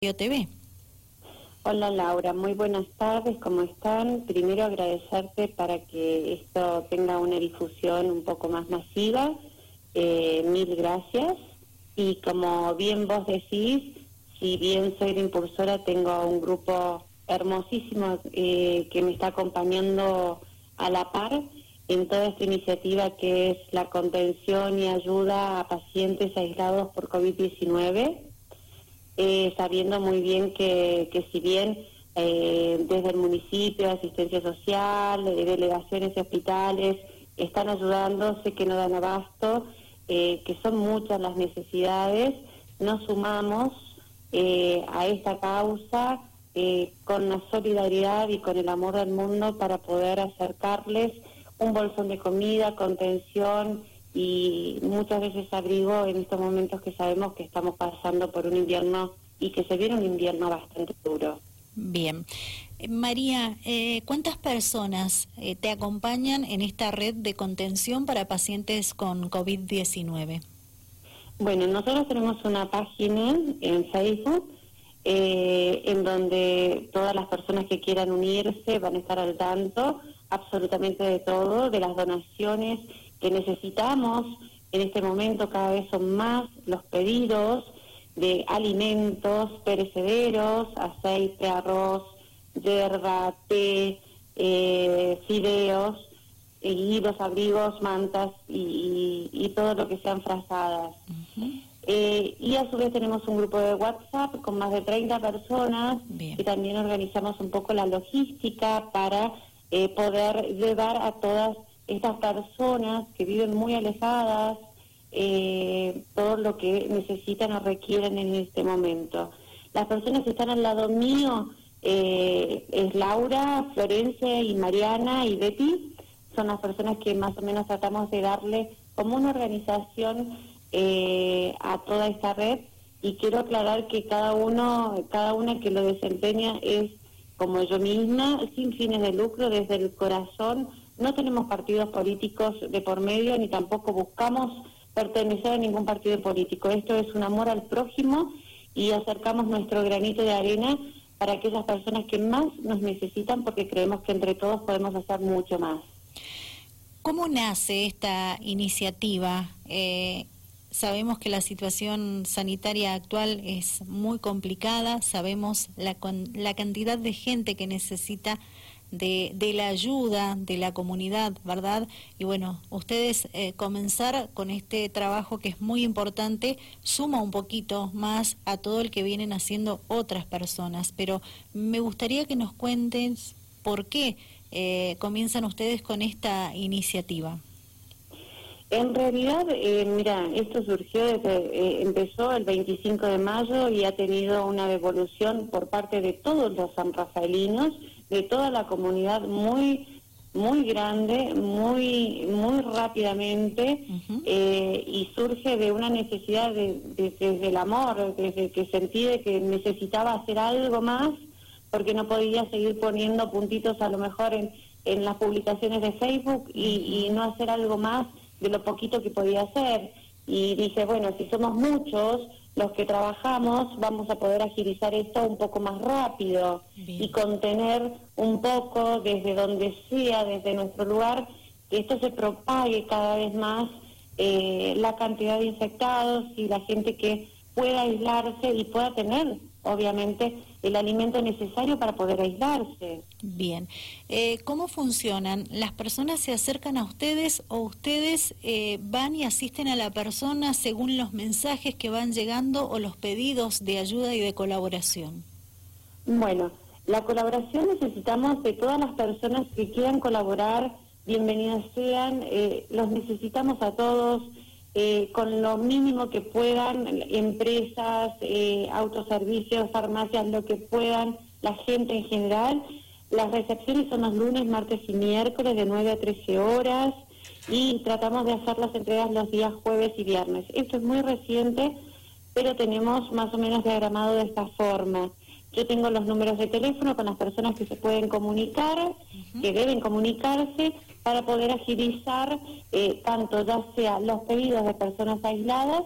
TV. Hola Laura, muy buenas tardes, ¿cómo están? Primero agradecerte para que esto tenga una difusión un poco más masiva. Eh, mil gracias. Y como bien vos decís, si bien soy la impulsora, tengo un grupo hermosísimo eh, que me está acompañando a la par en toda esta iniciativa que es la contención y ayuda a pacientes aislados por COVID-19 eh, sabiendo muy bien que, que si bien eh, desde el municipio, asistencia social, de delegaciones y hospitales están ayudando, sé que no dan abasto, eh, que son muchas las necesidades, nos sumamos a esta causa con la solidaridad y con el amor del mundo para poder acercarles un bolsón de comida, contención y muchas veces abrigo en estos momentos que sabemos que estamos pasando por un invierno y que se viene un invierno bastante duro. Bien. Eh, María, eh, ¿cuántas personas eh, te acompañan en esta red de contención para pacientes con COVID-19? Bueno, nosotros tenemos una página en Facebook en donde todas las personas que quieran unirse van a estar al tanto absolutamente de todo, de las donaciones que necesitamos. En este momento cada vez son más los pedidos de alimentos perecederos, aceite, arroz, yerba, té, eh, fideos, y los abrigos, mantas y, todo lo que sean frazadas. Eh, y a su vez tenemos un grupo de WhatsApp con más de 30 personas y también organizamos un poco la logística para eh, poder llevar a todas estas personas que viven muy alejadas, eh, todo lo que necesitan o requieren en este momento. Las personas que están al lado mío eh, es Laura, Florencia y Mariana y Betty. Son las personas que más o menos tratamos de darle como una organización eh, a toda esta red y quiero aclarar que cada uno, cada una que lo desempeña es como yo misma, sin fines de lucro, desde el corazón. No tenemos partidos políticos de por medio ni tampoco buscamos pertenecer a ningún partido político. Esto es un amor al prójimo y acercamos nuestro granito de arena para aquellas personas que más nos necesitan porque creemos que entre todos podemos hacer mucho más. ¿Cómo nace esta iniciativa? Eh, sabemos que la situación sanitaria actual es muy complicada, sabemos la, la cantidad de gente que necesita de, de, la ayuda de la comunidad, ¿verdad? Y bueno, ustedes eh, comenzar con este trabajo que es muy importante suma un poquito más a todo el que vienen haciendo otras personas, pero me gustaría que nos cuenten por qué eh, comienzan ustedes con esta iniciativa. En realidad, eh, mira, esto surgió desde, empezó el 25 de mayo y ha tenido una devolución por parte de todos los sanrafaelinos de toda la comunidad muy muy grande, muy muy rápidamente eh, y surge de una necesidad de, desde el amor, desde que sentí que necesitaba hacer algo más porque no podía seguir poniendo puntitos a lo mejor en, en las publicaciones de Facebook y, y no hacer algo más de lo poquito que podía hacer. Y dije, bueno, si somos muchos, los que trabajamos vamos a poder agilizar esto un poco más rápido y contener un poco desde donde sea, desde nuestro lugar, que esto se propague cada vez más eh, la cantidad de infectados y la gente que pueda aislarse y pueda tener obviamente el alimento necesario para poder aislarse. Bien, eh, ¿cómo funcionan? ¿Las personas se acercan a ustedes o ustedes eh, van y asisten a la persona según los mensajes que van llegando o los pedidos de ayuda y de colaboración? Bueno, la colaboración necesitamos de todas las personas que quieran colaborar, bienvenidas sean, eh, los necesitamos a todos eh, con lo mínimo que puedan, empresas, eh, autoservicios, farmacias, lo que puedan, la gente en general. Las recepciones son los lunes, martes y miércoles de 9 a 13 horas y tratamos de hacer las entregas los días jueves y viernes. Esto es muy reciente, pero tenemos más o menos diagramado de esta forma. Yo tengo los números de teléfono con las personas que se pueden comunicar, que deben comunicarse, para poder agilizar eh, tanto ya sea los pedidos de personas aisladas,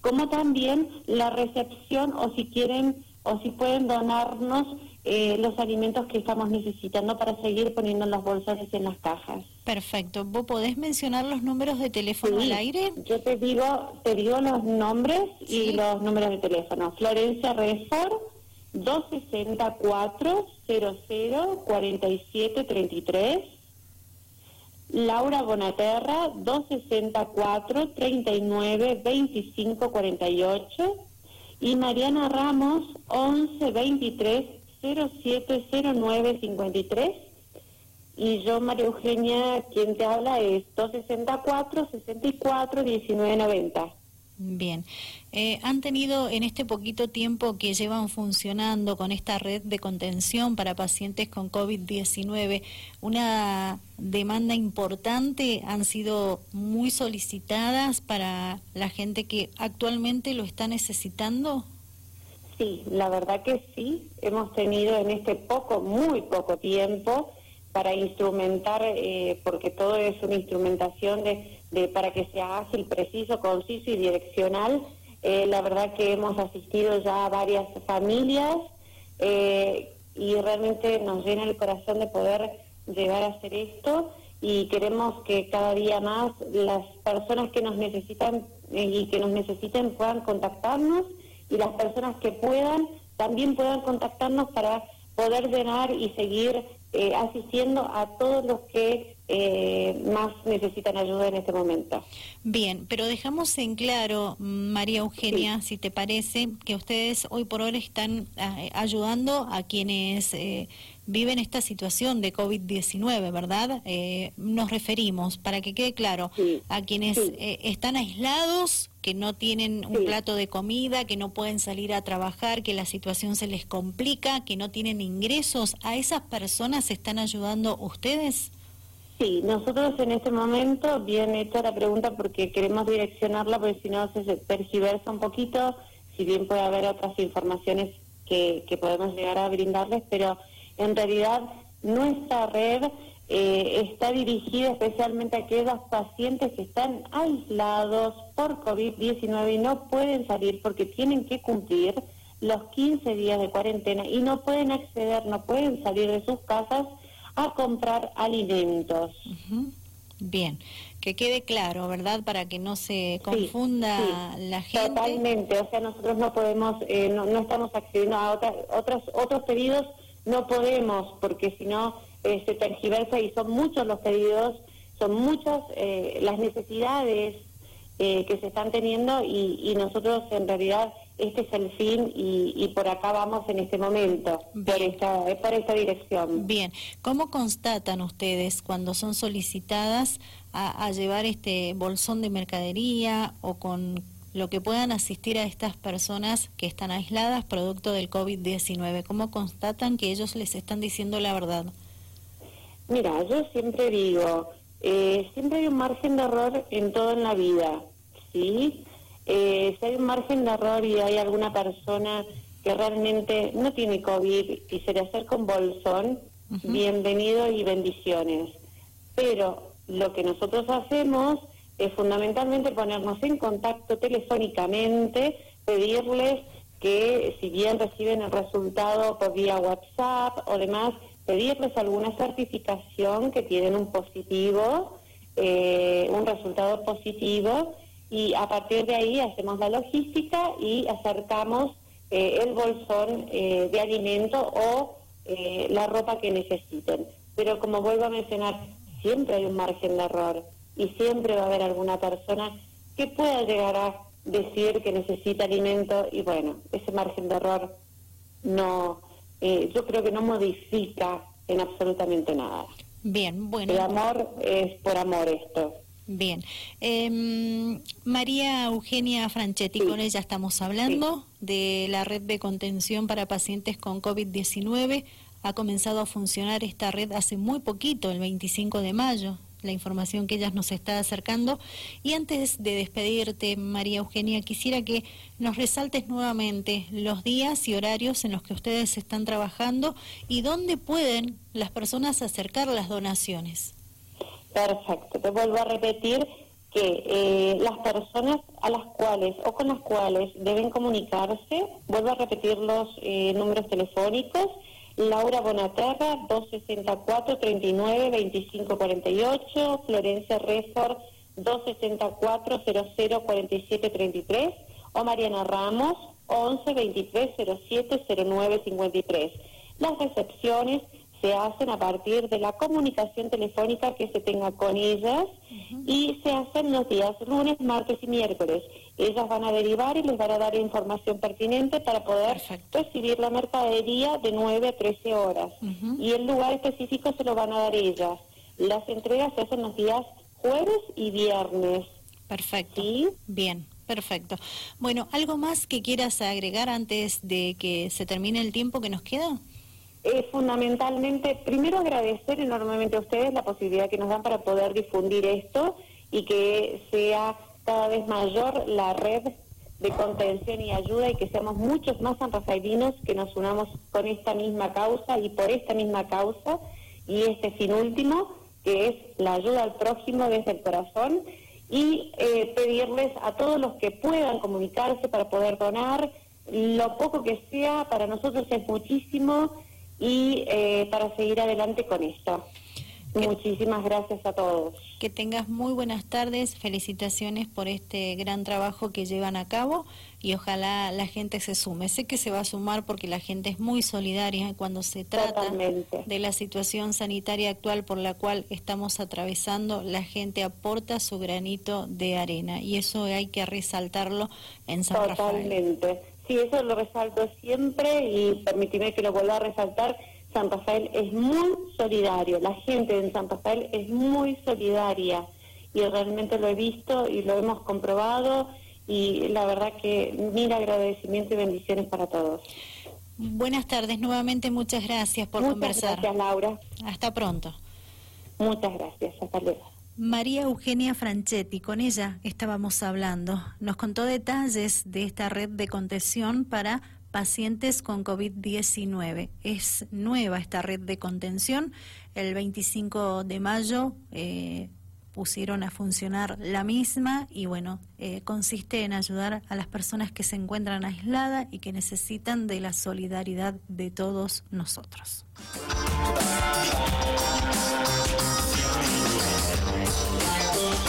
como también la recepción o si quieren o si pueden donarnos eh, los alimentos que estamos necesitando para seguir poniendo los bolsones en las cajas. Perfecto. ¿Vos podés mencionar los números de teléfono al aire? Yo te digo, te digo los nombres y los números de teléfono. Florencia Refor, 264 00 47 33. Laura Bonaterra, 264 39 25 48. Y Mariana Ramos, 11 23 0709 53 y yo, María Eugenia, quien te habla es 264 64 1990. Bien. Eh, ¿Han tenido en este poquito tiempo que llevan funcionando con esta red de contención para pacientes con COVID-19 una demanda importante? ¿Han sido muy solicitadas para la gente que actualmente lo está necesitando? Sí, la verdad que sí. Hemos tenido en este poco, muy poco tiempo, para instrumentar, eh, porque todo es una instrumentación de, de, para que sea ágil, preciso, conciso y direccional. Eh, la verdad que hemos asistido ya a varias familias eh, y realmente nos llena el corazón de poder llegar a hacer esto y queremos que cada día más las personas que nos necesitan y que nos necesiten puedan contactarnos y las personas que puedan también puedan contactarnos para poder llenar y seguir eh, asistiendo a todos los que eh, más necesitan ayuda en este momento. Bien, pero dejamos en claro, María Eugenia, si te parece, que ustedes hoy por hoy están eh, ayudando a quienes viven esta situación de COVID-19, ¿verdad? Eh, nos referimos, para que quede claro, a quienes eh, están aislados, que no tienen un plato de comida, que no pueden salir a trabajar, que la situación se les complica, que no tienen ingresos. ¿A esas personas están ayudando ustedes? Sí, nosotros en este momento, bien hecha la pregunta porque queremos direccionarla, porque si no se percibersa un poquito, si bien puede haber otras informaciones que, que podemos llegar a brindarles, pero en realidad, nuestra red eh, está dirigida especialmente a aquellos pacientes que están aislados por COVID-19 y no pueden salir porque tienen que cumplir los 15 días de cuarentena y no pueden acceder, no pueden salir de sus casas a comprar alimentos. Bien, que quede claro, ¿verdad? Para que no se confunda la gente. Totalmente, o sea, nosotros no podemos, eh, no, no, estamos accediendo a otras, otros, otros pedidos no podemos, porque si no eh, se tergiversa y son muchos los pedidos, son muchas eh, las necesidades eh, que se están teniendo y, nosotros en realidad este es el fin y, por acá vamos en este momento, por esta, por esta dirección. Bien, ¿cómo constatan ustedes cuando son solicitadas a, a llevar este bolsón de mercadería o con lo que puedan asistir a estas personas que están aisladas producto del COVID-19? ¿Cómo constatan que ellos les están diciendo la verdad? Mira, yo siempre digo, eh, siempre hay un margen de error en todo en la vida, ¿sí? Eh, si hay un margen de error y hay alguna persona que realmente no tiene COVID y se le acerca un bolsón, bienvenido y bendiciones. Pero lo que nosotros hacemos es fundamentalmente ponernos en contacto telefónicamente, pedirles que si bien reciben el resultado por vía WhatsApp o demás, pedirles alguna certificación que tienen un positivo, eh, un resultado positivo y a partir de ahí hacemos la logística y acercamos eh, el bolsón eh, de alimento o la ropa que necesiten. Pero como vuelvo a mencionar, siempre hay un margen de error y siempre va a haber alguna persona que pueda llegar a decir que necesita alimento y bueno, ese margen de error no, eh, yo creo que no modifica en absolutamente nada. Bien, bueno. El amor es por amor esto. Bien. Em, María Eugenia Franchetti, con ella estamos hablando de la red de contención para pacientes con COVID-19. Ha comenzado a funcionar esta red hace muy poquito, el 25 de mayo la información que ella nos está acercando. Y antes de despedirte, María Eugenia, quisiera que nos resaltes nuevamente los días y horarios en los que ustedes están trabajando y dónde pueden las personas acercar las donaciones. Perfecto, te vuelvo a repetir que eh, las personas a las cuales o con las cuales deben comunicarse, vuelvo a repetir los eh, números telefónicos, Laura Bonaterra, 264-39-2548, Florencia Refor, 264-004733, o Mariana Ramos, 11-23-07-09-53. Las recepciones se hacen a partir de la comunicación telefónica que se tenga con ellas y se hacen los días lunes, martes y miércoles. Ellas van a derivar y les van a dar información pertinente para poder recibir la mercadería de 9 a 13 horas. Y el lugar específico se lo van a dar ellas. Las entregas se hacen los días jueves y viernes. Perfecto. Bien. Perfecto. Bueno, ¿algo más que quieras agregar antes de que se termine el tiempo que nos queda? Es fundamentalmente, primero agradecer enormemente a ustedes la posibilidad que nos dan para poder difundir esto y que sea cada vez mayor la red de contención y ayuda y que seamos muchos más sanrafaelinos que nos unamos con esta misma causa y por esta misma causa y este fin último, que es la ayuda al prójimo desde el corazón y eh, pedirles a todos los que puedan comunicarse para poder donar, lo poco que sea, para nosotros es muchísimo y eh, para seguir adelante con esto. Muchísimas gracias a todos. Que tengas muy buenas tardes, felicitaciones por este gran trabajo que llevan a cabo y ojalá la gente se sume. Sé que se va a sumar porque la gente es muy solidaria cuando se trata de la situación sanitaria actual por la cual estamos atravesando, la gente aporta su granito de arena y eso hay que resaltarlo en San Totalmente. Sí, eso lo resalto siempre y permíteme que lo vuelva a resaltar. San Rafael es muy solidario, la gente en San Rafael es muy solidaria y realmente lo he visto y lo hemos comprobado y la verdad que mil agradecimiento y bendiciones para todos. Buenas tardes, nuevamente muchas gracias por conversar. Gracias, Laura. Hasta pronto. Muchas gracias, hasta luego. María Eugenia Franchetti, con ella estábamos hablando. Nos contó detalles de esta red de contención para pacientes con COVID-19. Es nueva esta red de contención. El 25 de mayo eh, pusieron a funcionar la misma y bueno, eh, consiste en ayudar a las personas que se encuentran aisladas y que necesitan de la solidaridad de todos nosotros.